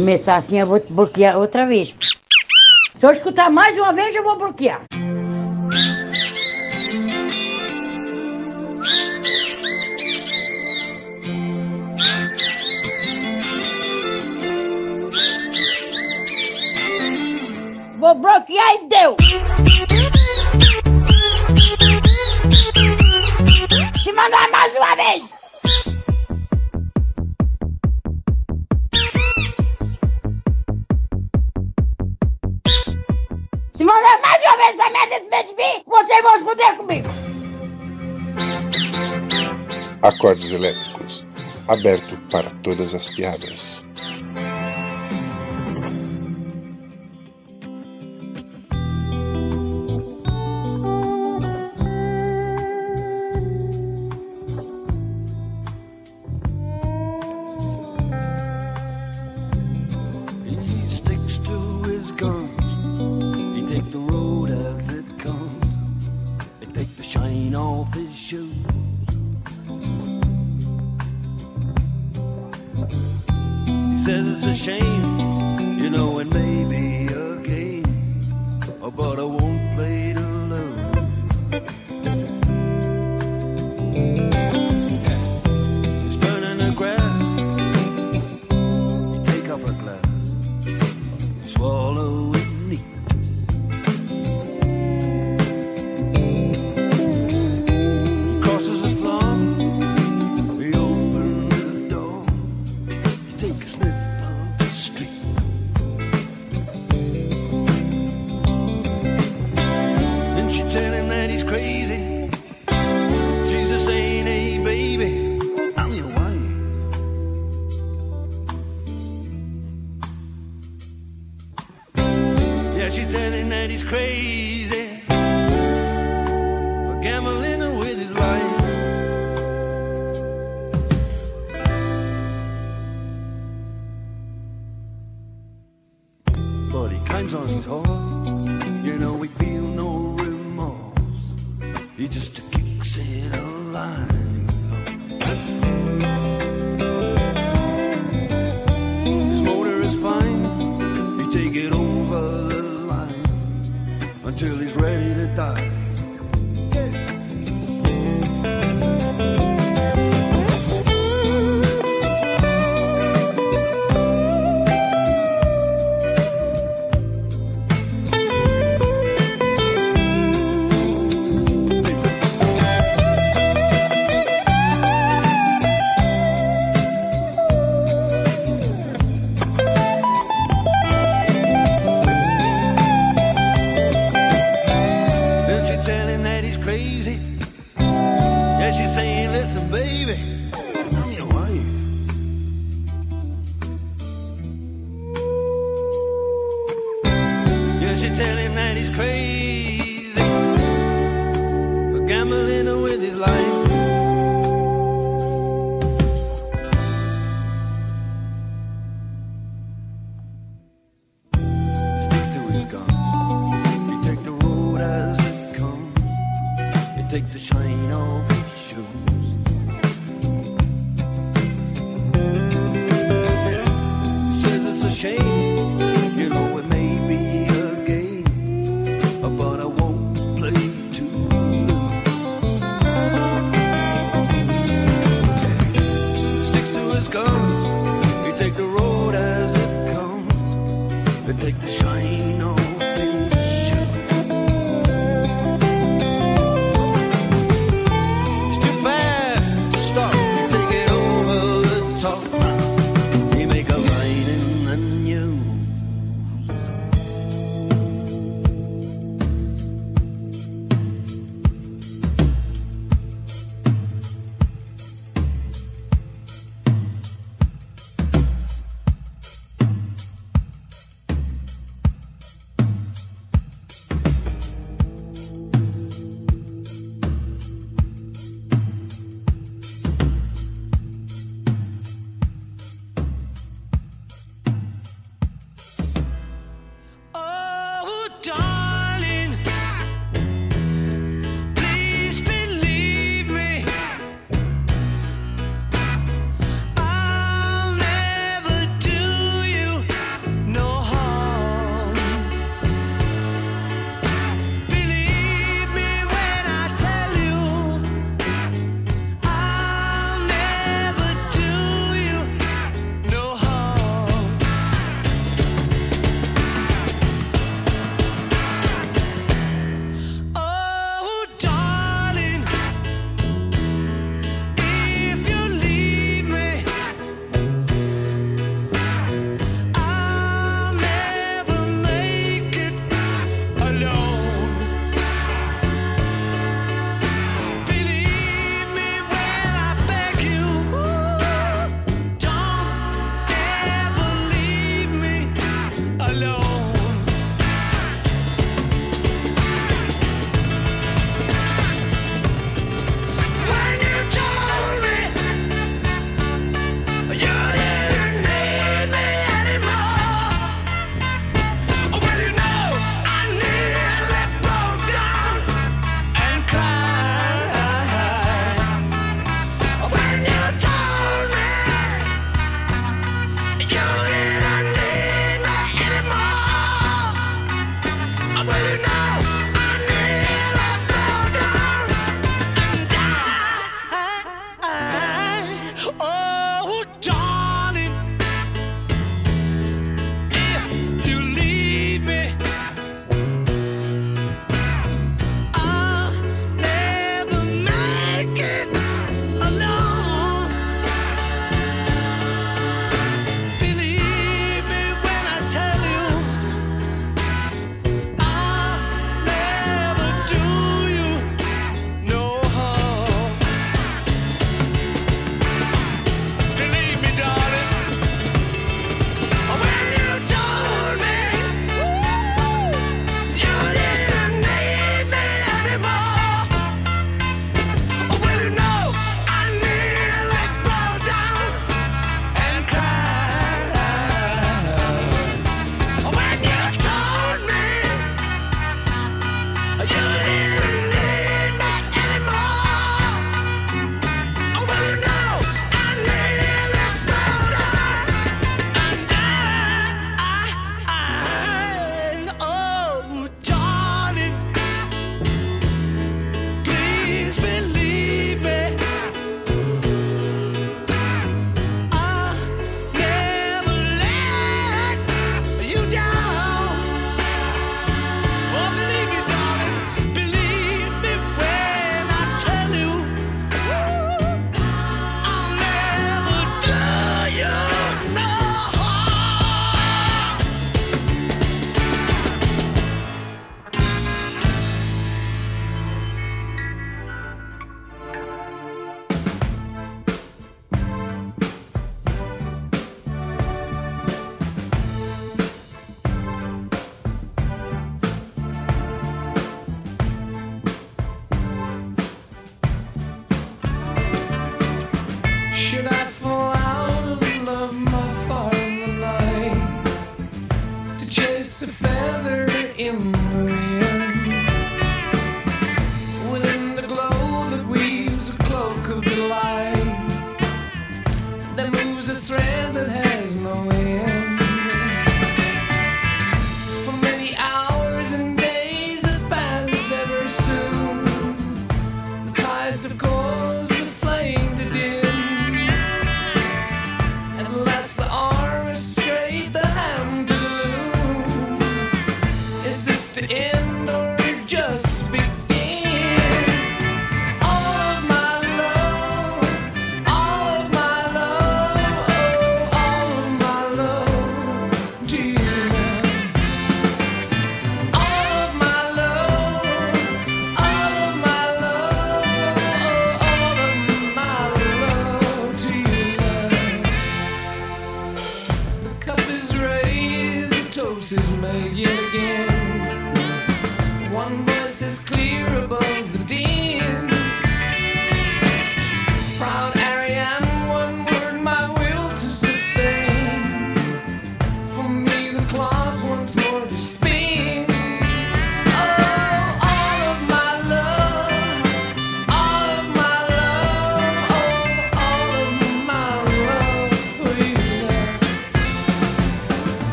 começar assim, eu vou te bloquear outra vez. Se eu escutar mais uma vez, eu vou bloquear. Vou bloquear e deu! Se mandar mais uma vez! comigo. Acordes elétricos aberto para todas as piadas. she's telling that he's crazy.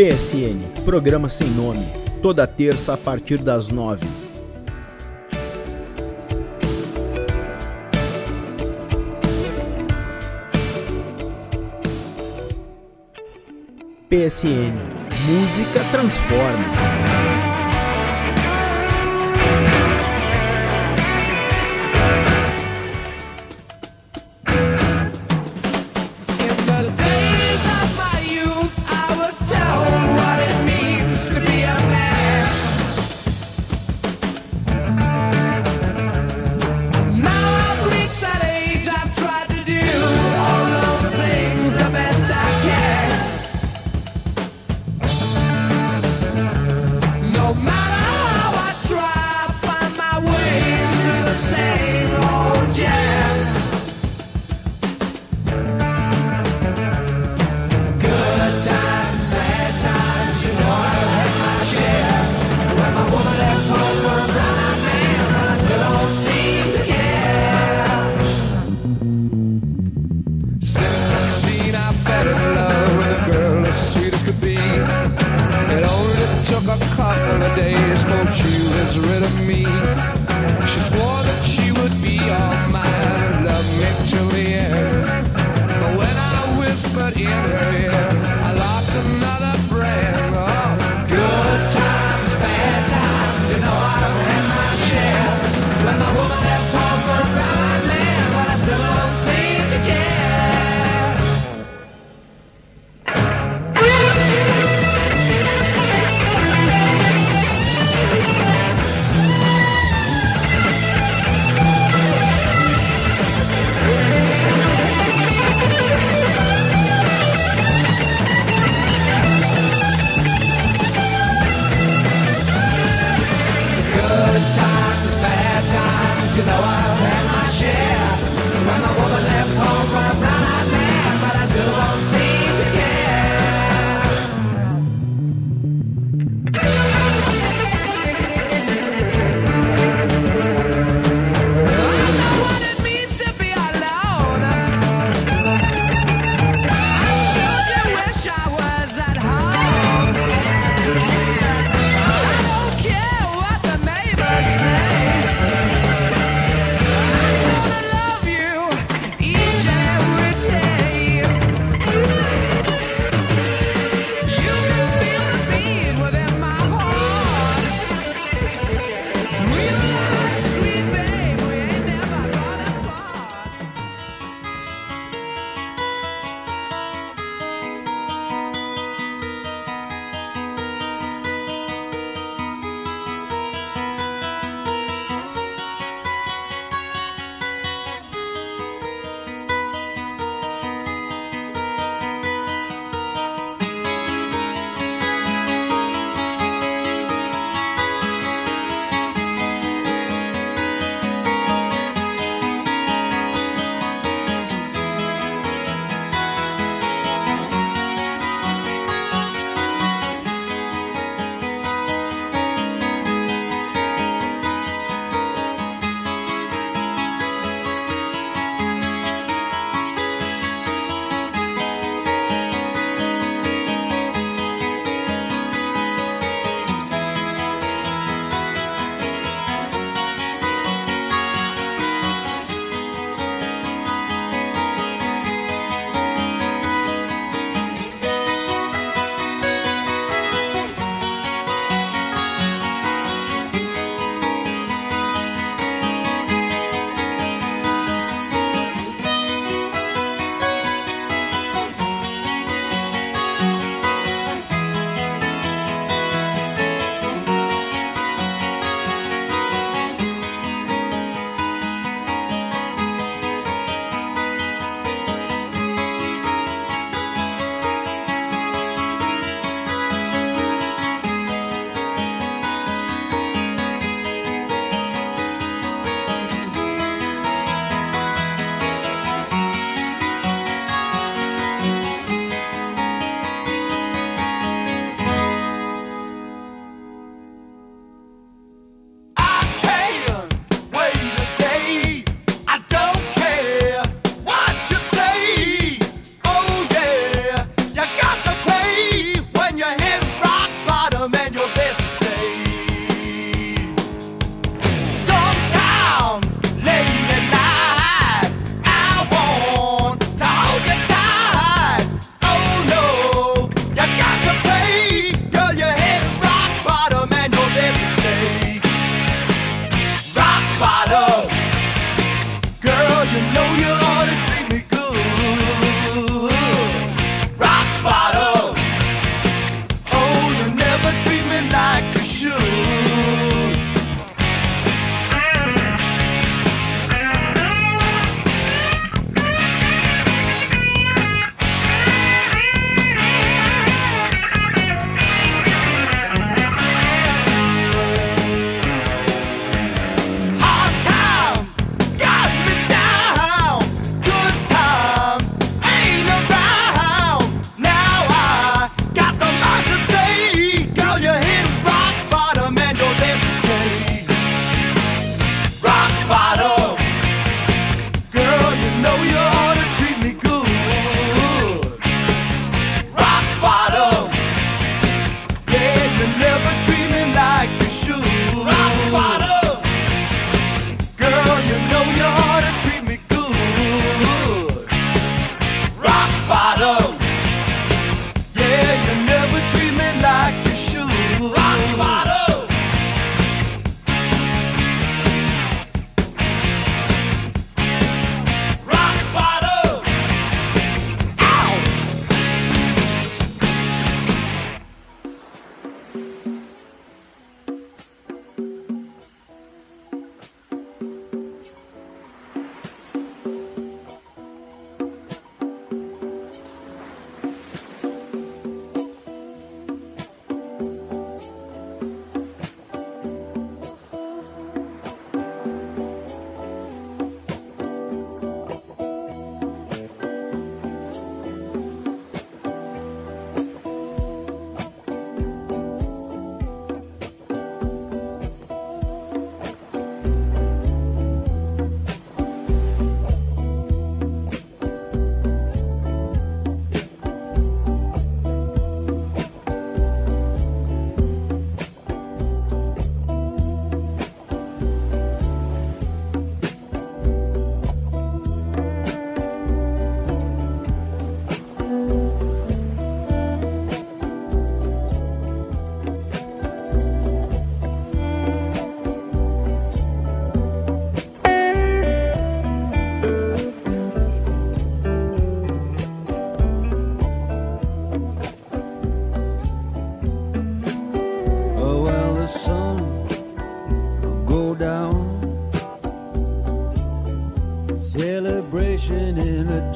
PSN, programa sem nome, toda terça a partir das nove. PSN, música transforma. no matter.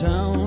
town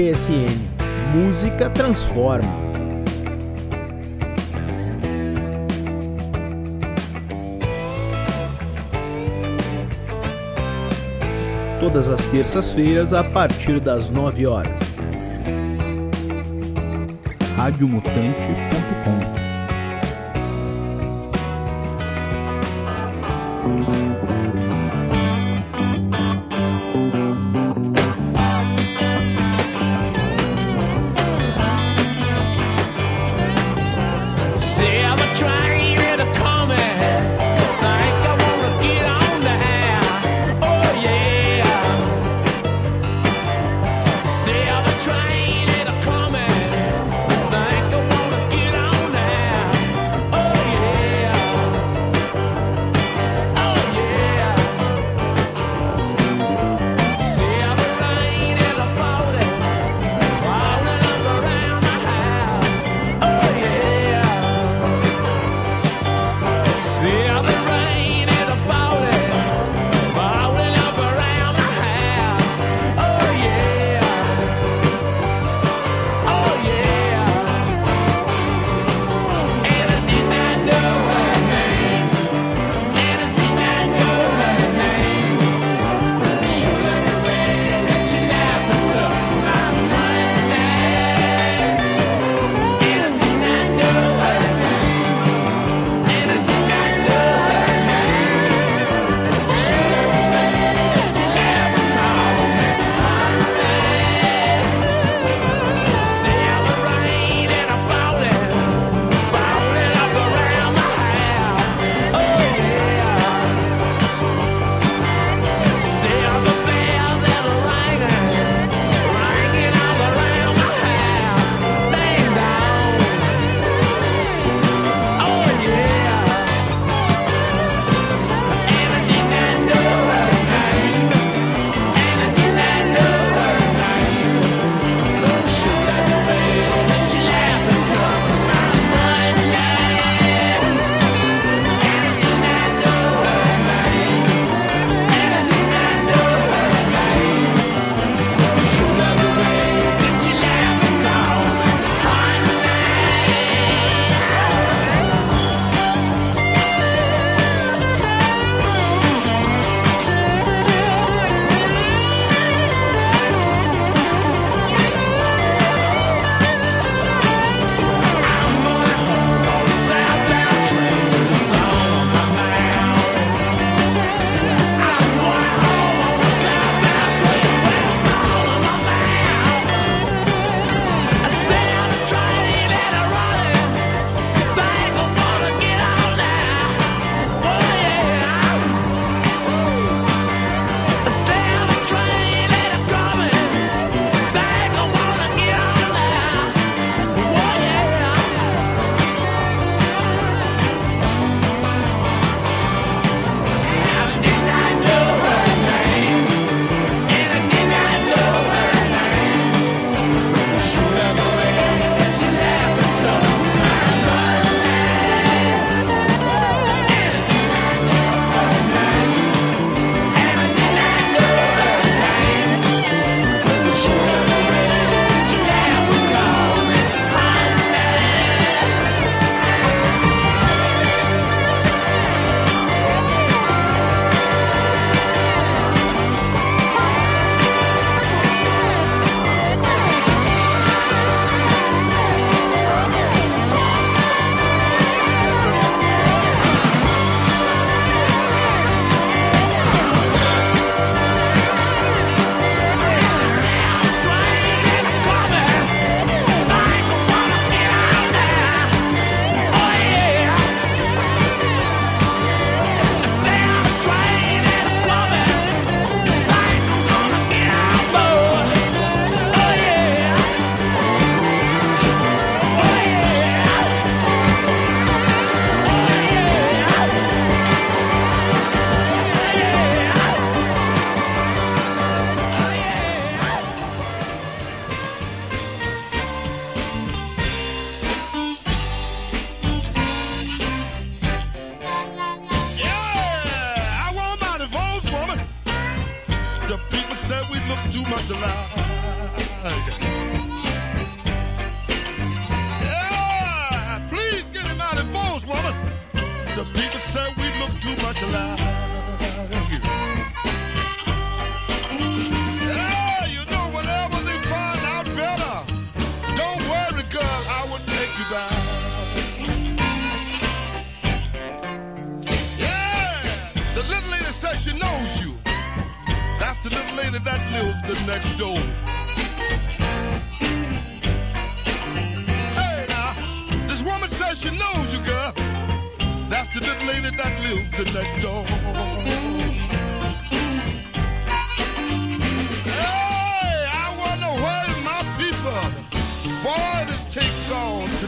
PSN. Música transforma. todas as terças-feiras a partir das 9 horas. radiomutante.com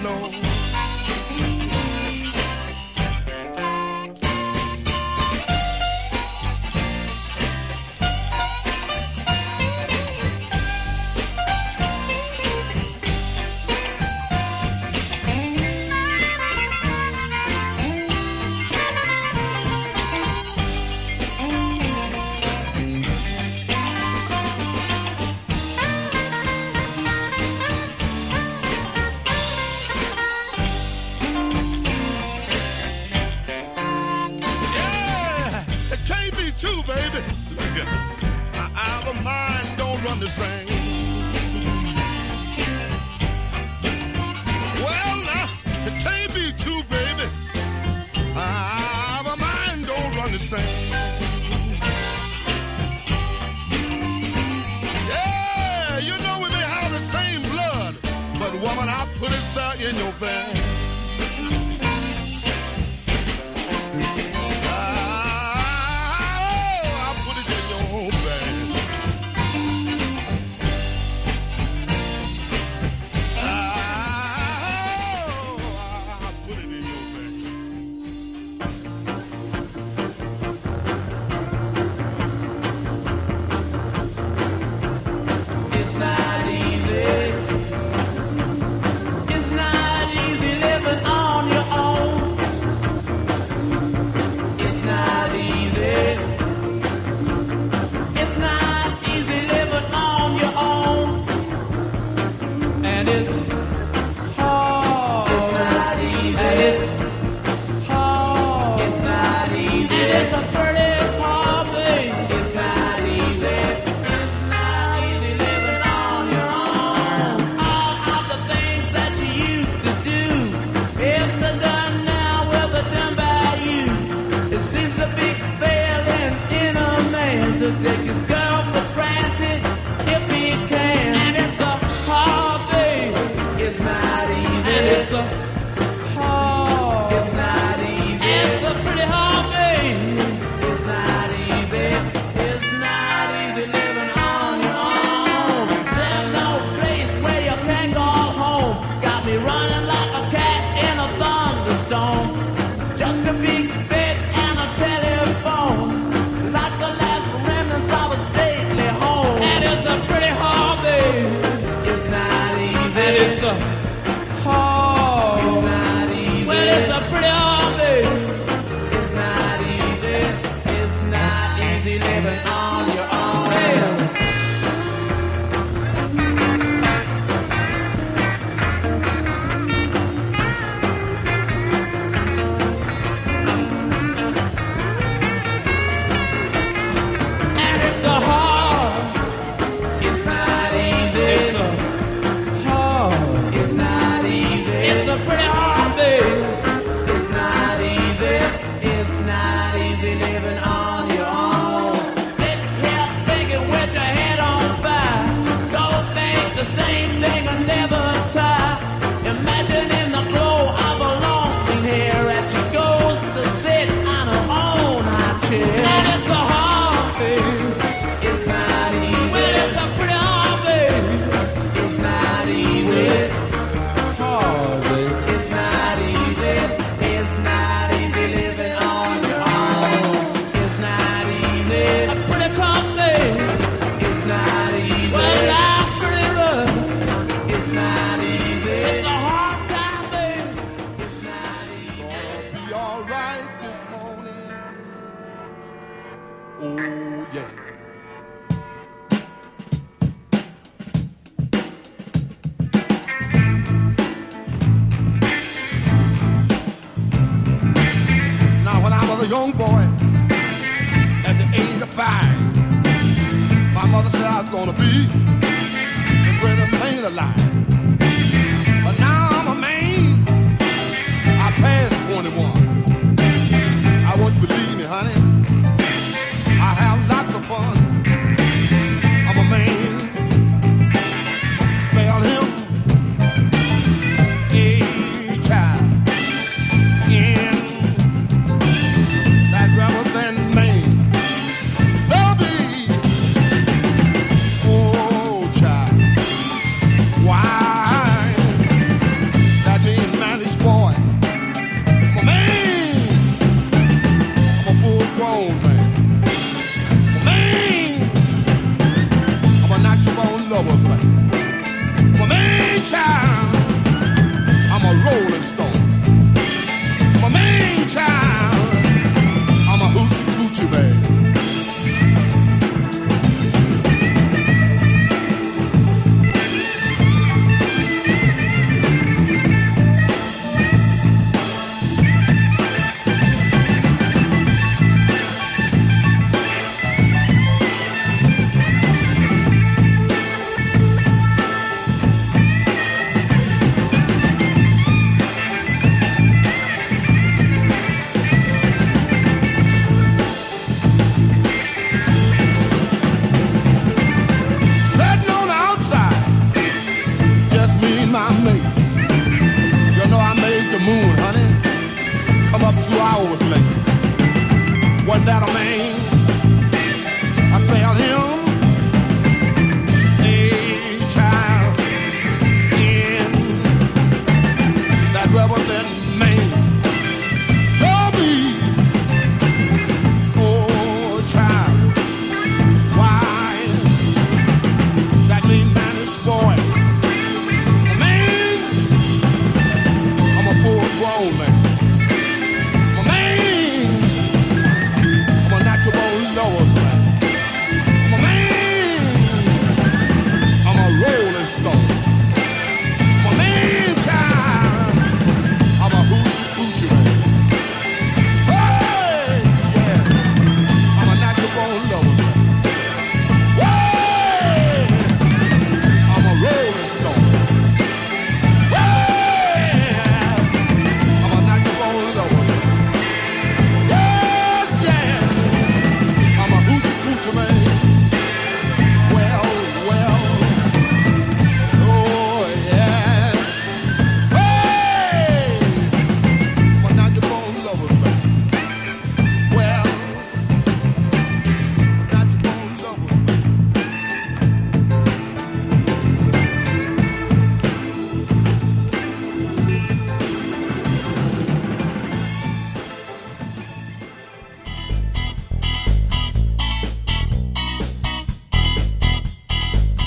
know. 哦耶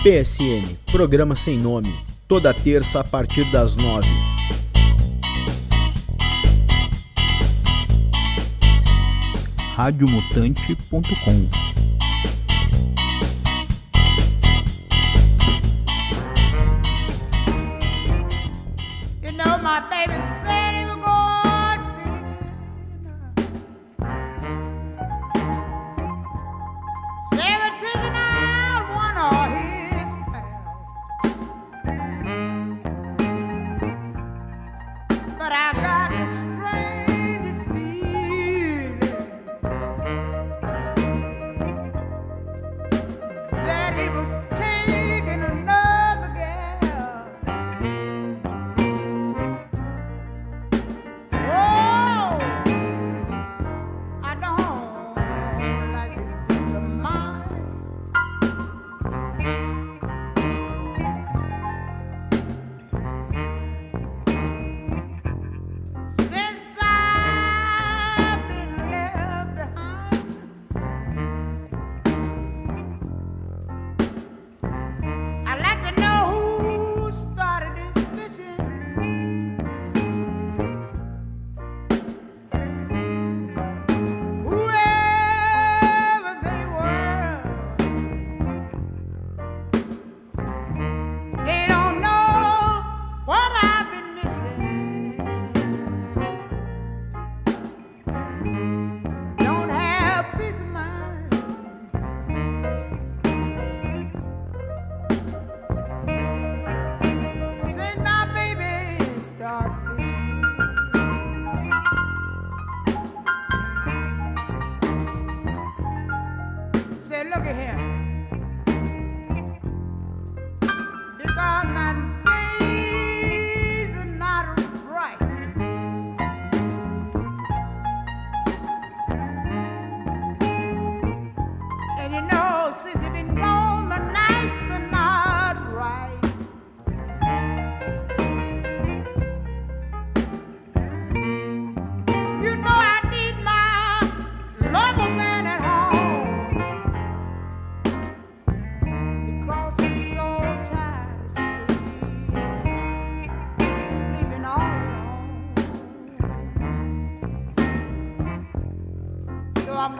PSN, programa sem nome, toda terça a partir das nove. radiomutante.com but I got.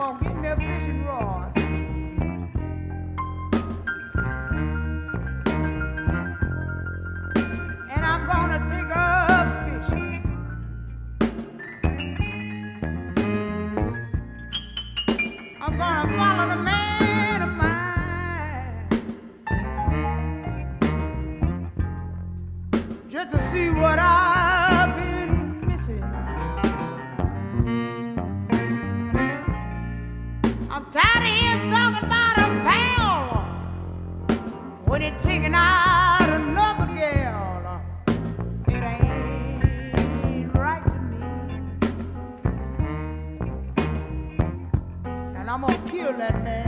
on getting their fishing rod. And I'm gonna take a fishing. I'm gonna follow the man of mine just to see what I Tired of him talking about a pal when he's taking out another girl. It ain't right to me. And I'm gonna kill that man.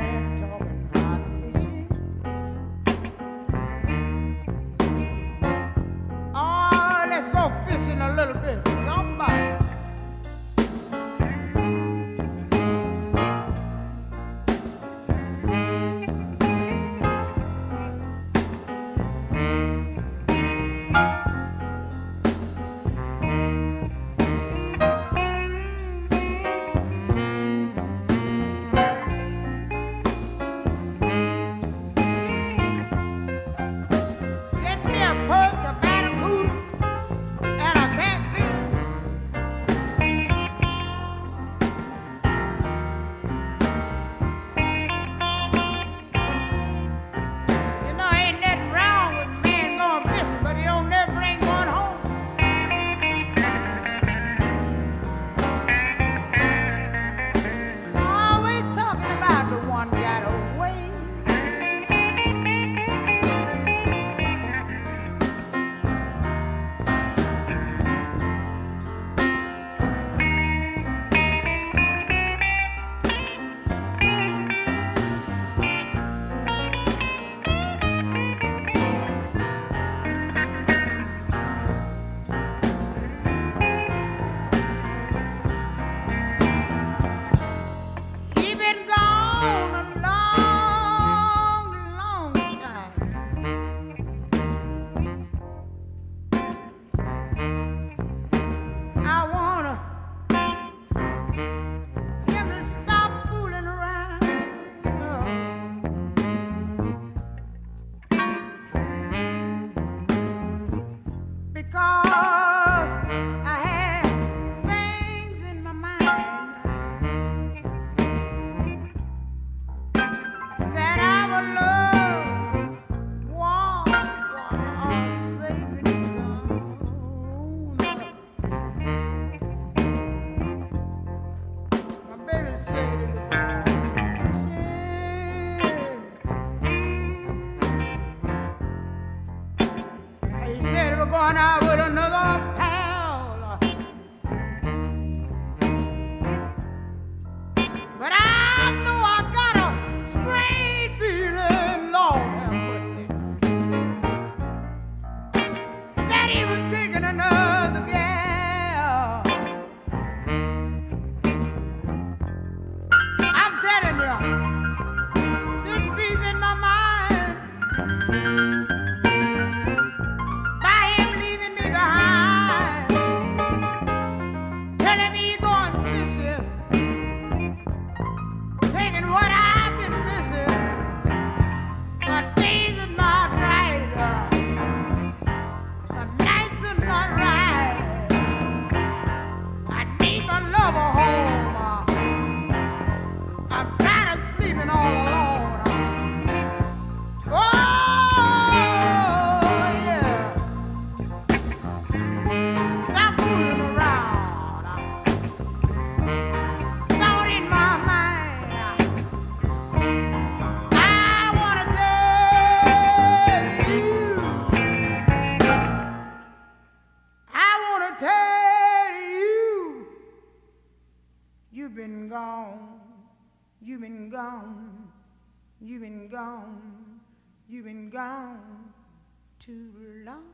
gone, you been gone, You've been gone too long.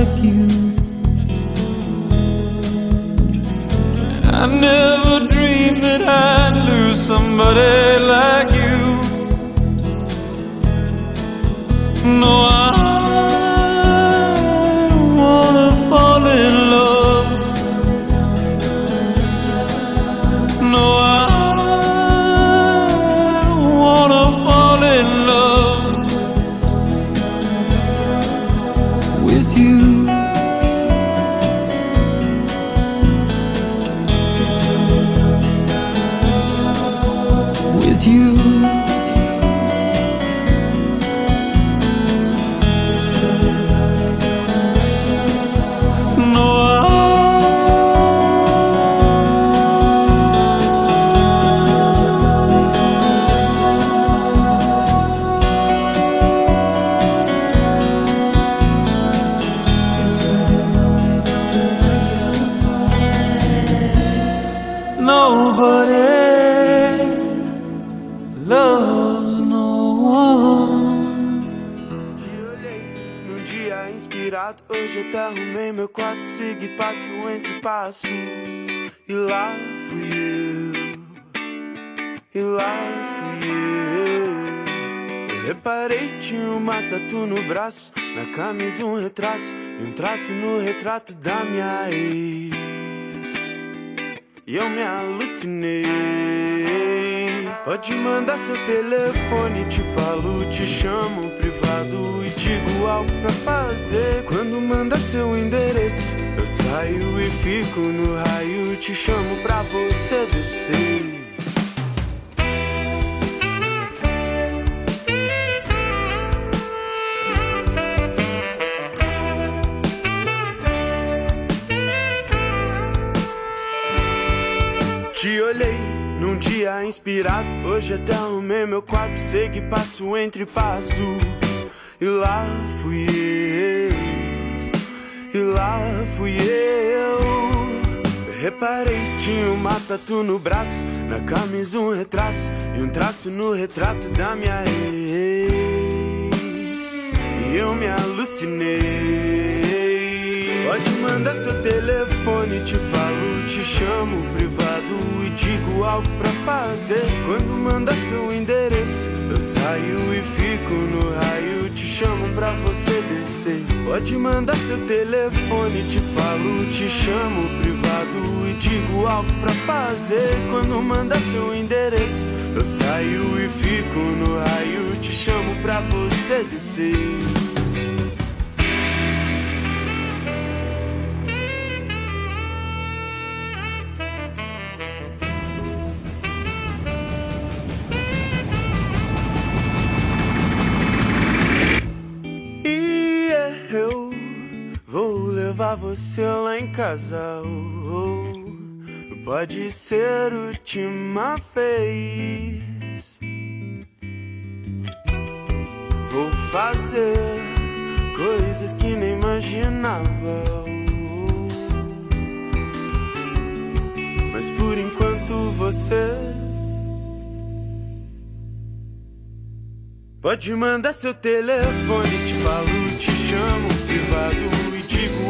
like you. I never dreamed that I'd lose somebody like you. No, segui passo entre passo. E lá fui eu. E lá fui eu. eu reparei tinha uma tatu no braço, na camisa um retraso e um traço no retrato da minha ex. E eu me alucinei. Pode mandar seu telefone, te falo, te chamo privado e digo algo pra fazer. Quando manda seu endereço, eu saio e fico no raio, te chamo pra você descer. Te olhei num dia inspirado, hoje até arrumei meu quarto. segue passo entre passo. E lá fui eu. E lá fui eu. Reparei, tinha uma tatu no braço. Na camisa, um retraço. E um traço no retrato da minha ex. E eu me alucinei. Pode mandar seu telefone, te falo, te chamo privado e digo algo pra fazer. Quando manda seu endereço, eu saio e fico no raio, te chamo pra você descer. Pode mandar seu telefone, te falo, te chamo privado e digo algo pra fazer. Quando manda seu endereço, eu saio e fico no raio, te chamo pra você descer. Você lá em casa. oh, oh. Pode ser última vez. Vou fazer coisas que nem imaginava. oh. Mas por enquanto você Pode mandar seu telefone, te falo, te chamo privado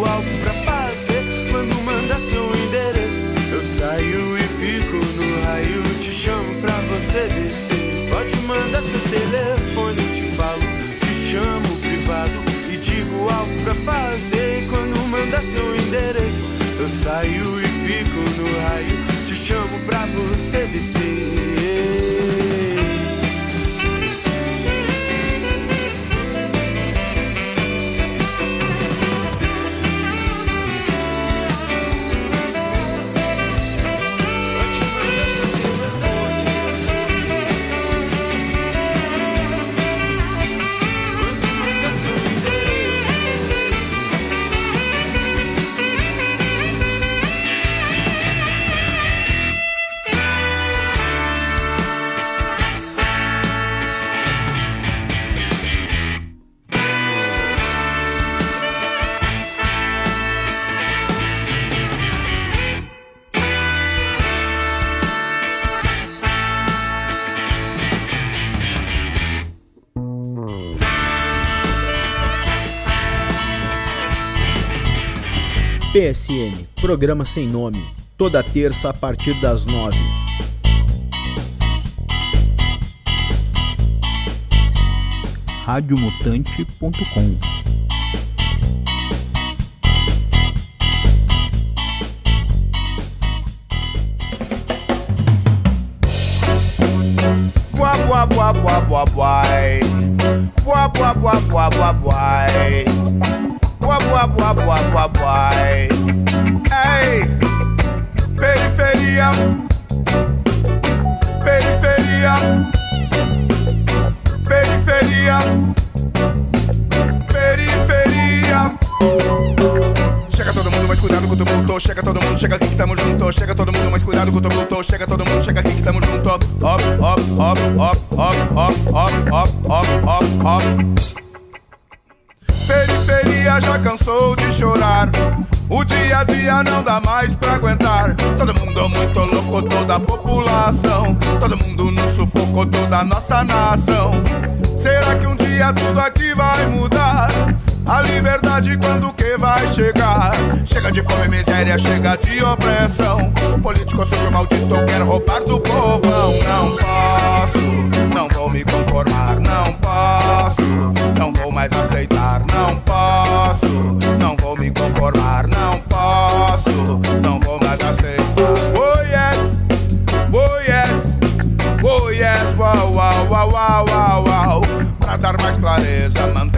algo pra fazer. Quando manda seu endereço, eu saio e fico no raio, te chamo pra você descer. Pode mandar seu telefone, te falo, te chamo privado e digo algo pra fazer. Quando manda seu endereço, eu saio e fico no raio, te chamo pra você descer. PSN, programa sem nome, toda terça a partir das nove. radiomutante.com Boa, boa, boa, boa, boa, boy. Boa, boa, boa, boa, boa, boy. Boa, boa, boa, boa, boa. Ei, periferia. Periferia. Periferia. Periferia. Chega todo mundo, mais cuidado com o tumulto. Chega todo mundo, chega aqui que tamo junto. Chega todo mundo, mais cuidado com o tumulto. Chega todo mundo, chega aqui que tamo junto. Hop, hop, hop, hop, hop, hop, hop, hop, hop, hop, Periferia já cansou de chorar. O dia a dia não dá mais pra aguentar. Todo mundo muito louco, toda a população. Todo mundo no sufoco, toda a nossa nação. Será que um dia tudo aqui vai mudar? A liberdade quando que vai chegar? Chega de fome e miséria, chega de opressão. Político sujo maldito quer roubar do povão. Não posso, não vou me conformar. Não posso,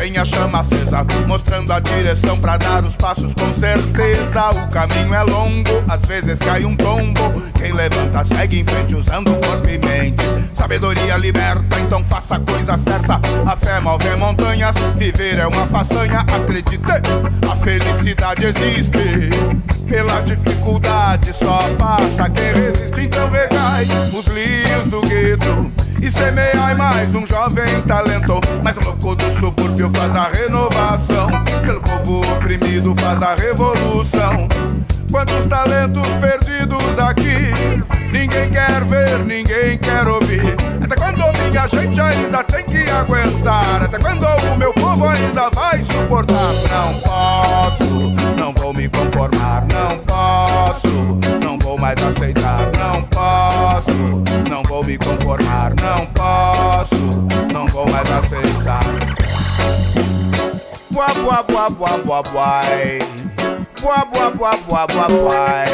mantenha a chama acesa, mostrando a direção pra dar os passos com certeza. O caminho é longo, às vezes cai um tombo. Quem levanta segue em frente usando corpo e mente. Sabedoria liberta, então faça a coisa certa. A fé move montanhas, viver é uma façanha. Acredite, a felicidade existe. Pela dificuldade só passa quem resiste, então recai os lírios do gueto. E semeai mais um jovem talento Mais um louco do subúrbio faz a renovação Pelo povo oprimido faz a revolução Quantos talentos perdidos aqui. Ninguém quer ver, ninguém quer ouvir. Até quando minha gente ainda tem que aguentar? Até quando o meu povo ainda vai suportar? Não posso, não vou me conformar. Não posso, não vou mais aceitar. Não posso, vou me conformar. Não posso, não vou mais aceitar. Boa, boa, boa, boa, boa, boa. Boa, boa, boa, boa, boa, boa.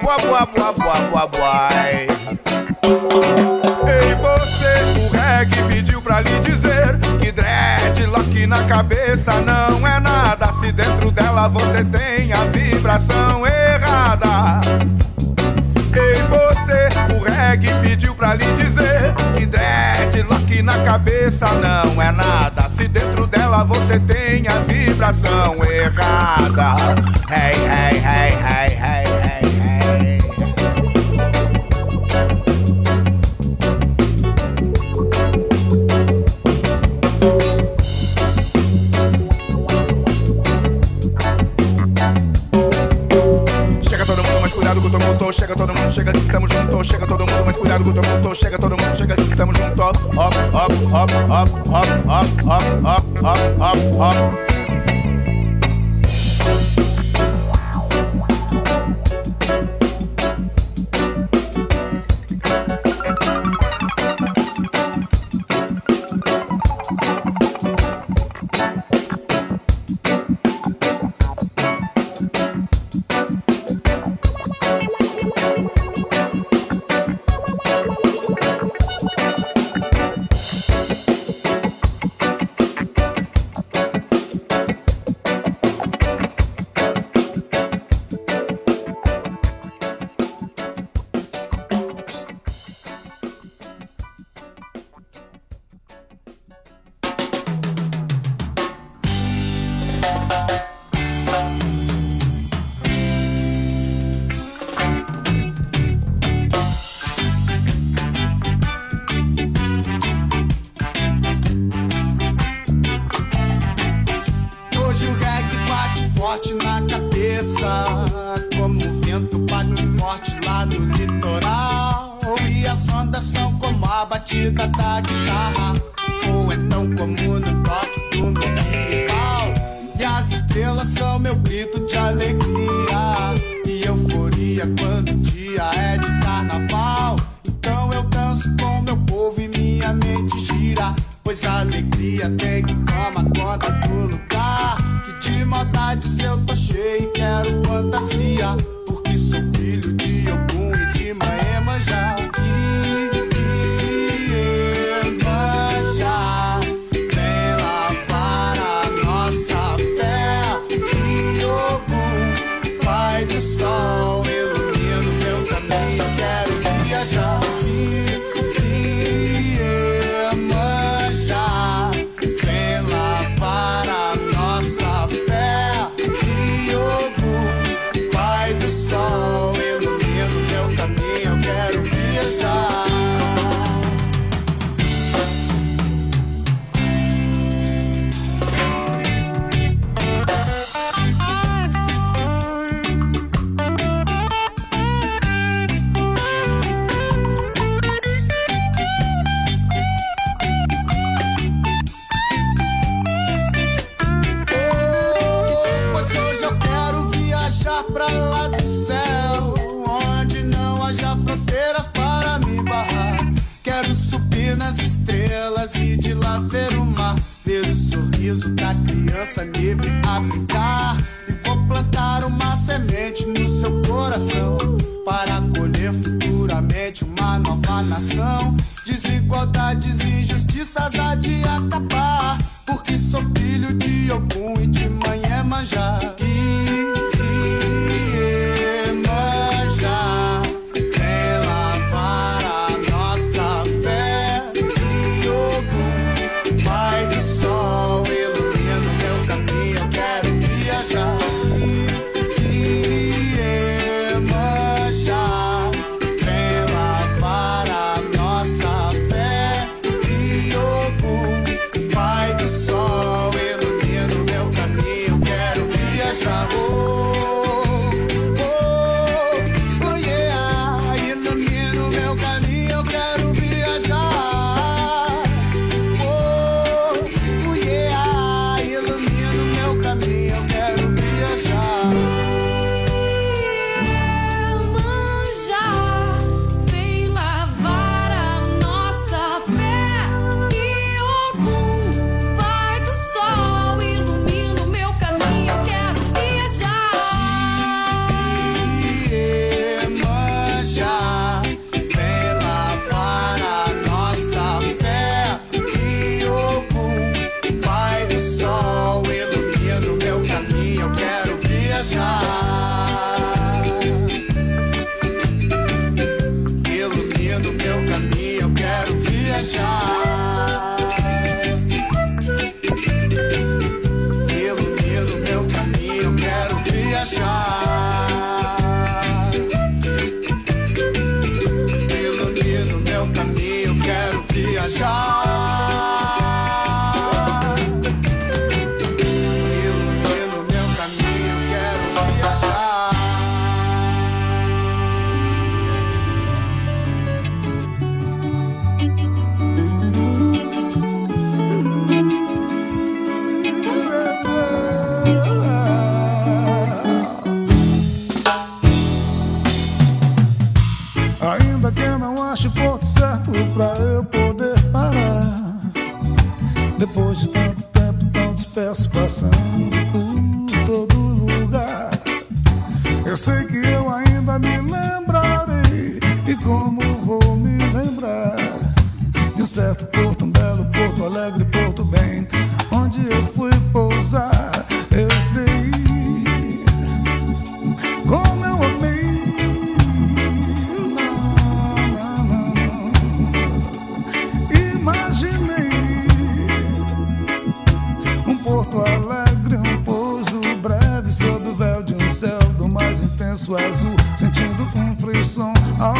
Boa, boa, boa, boa, boa, boa. Ei, você, o reggae pediu pra lhe dizer que dreadlock na cabeça não é nada. Se dentro dela você tem a vibração errada. Reggae pediu pra lhe dizer que dreadlock na cabeça não é nada. Se dentro dela você tem a vibração errada. Hey, hey, hey, hey, Chega todo mundo, chega que tamo junto. Up, up, up, up, up, up, up, up, up, up. Hoje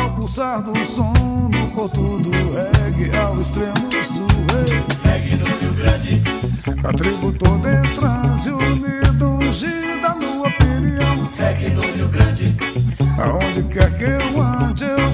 Ao pulsar do som do porto do reggae ao extremo sul Reggae no Rio Grande. A tribo toda em transe unida, ungida no opinião. Reggae no Rio Grande. Aonde quer que eu ande eu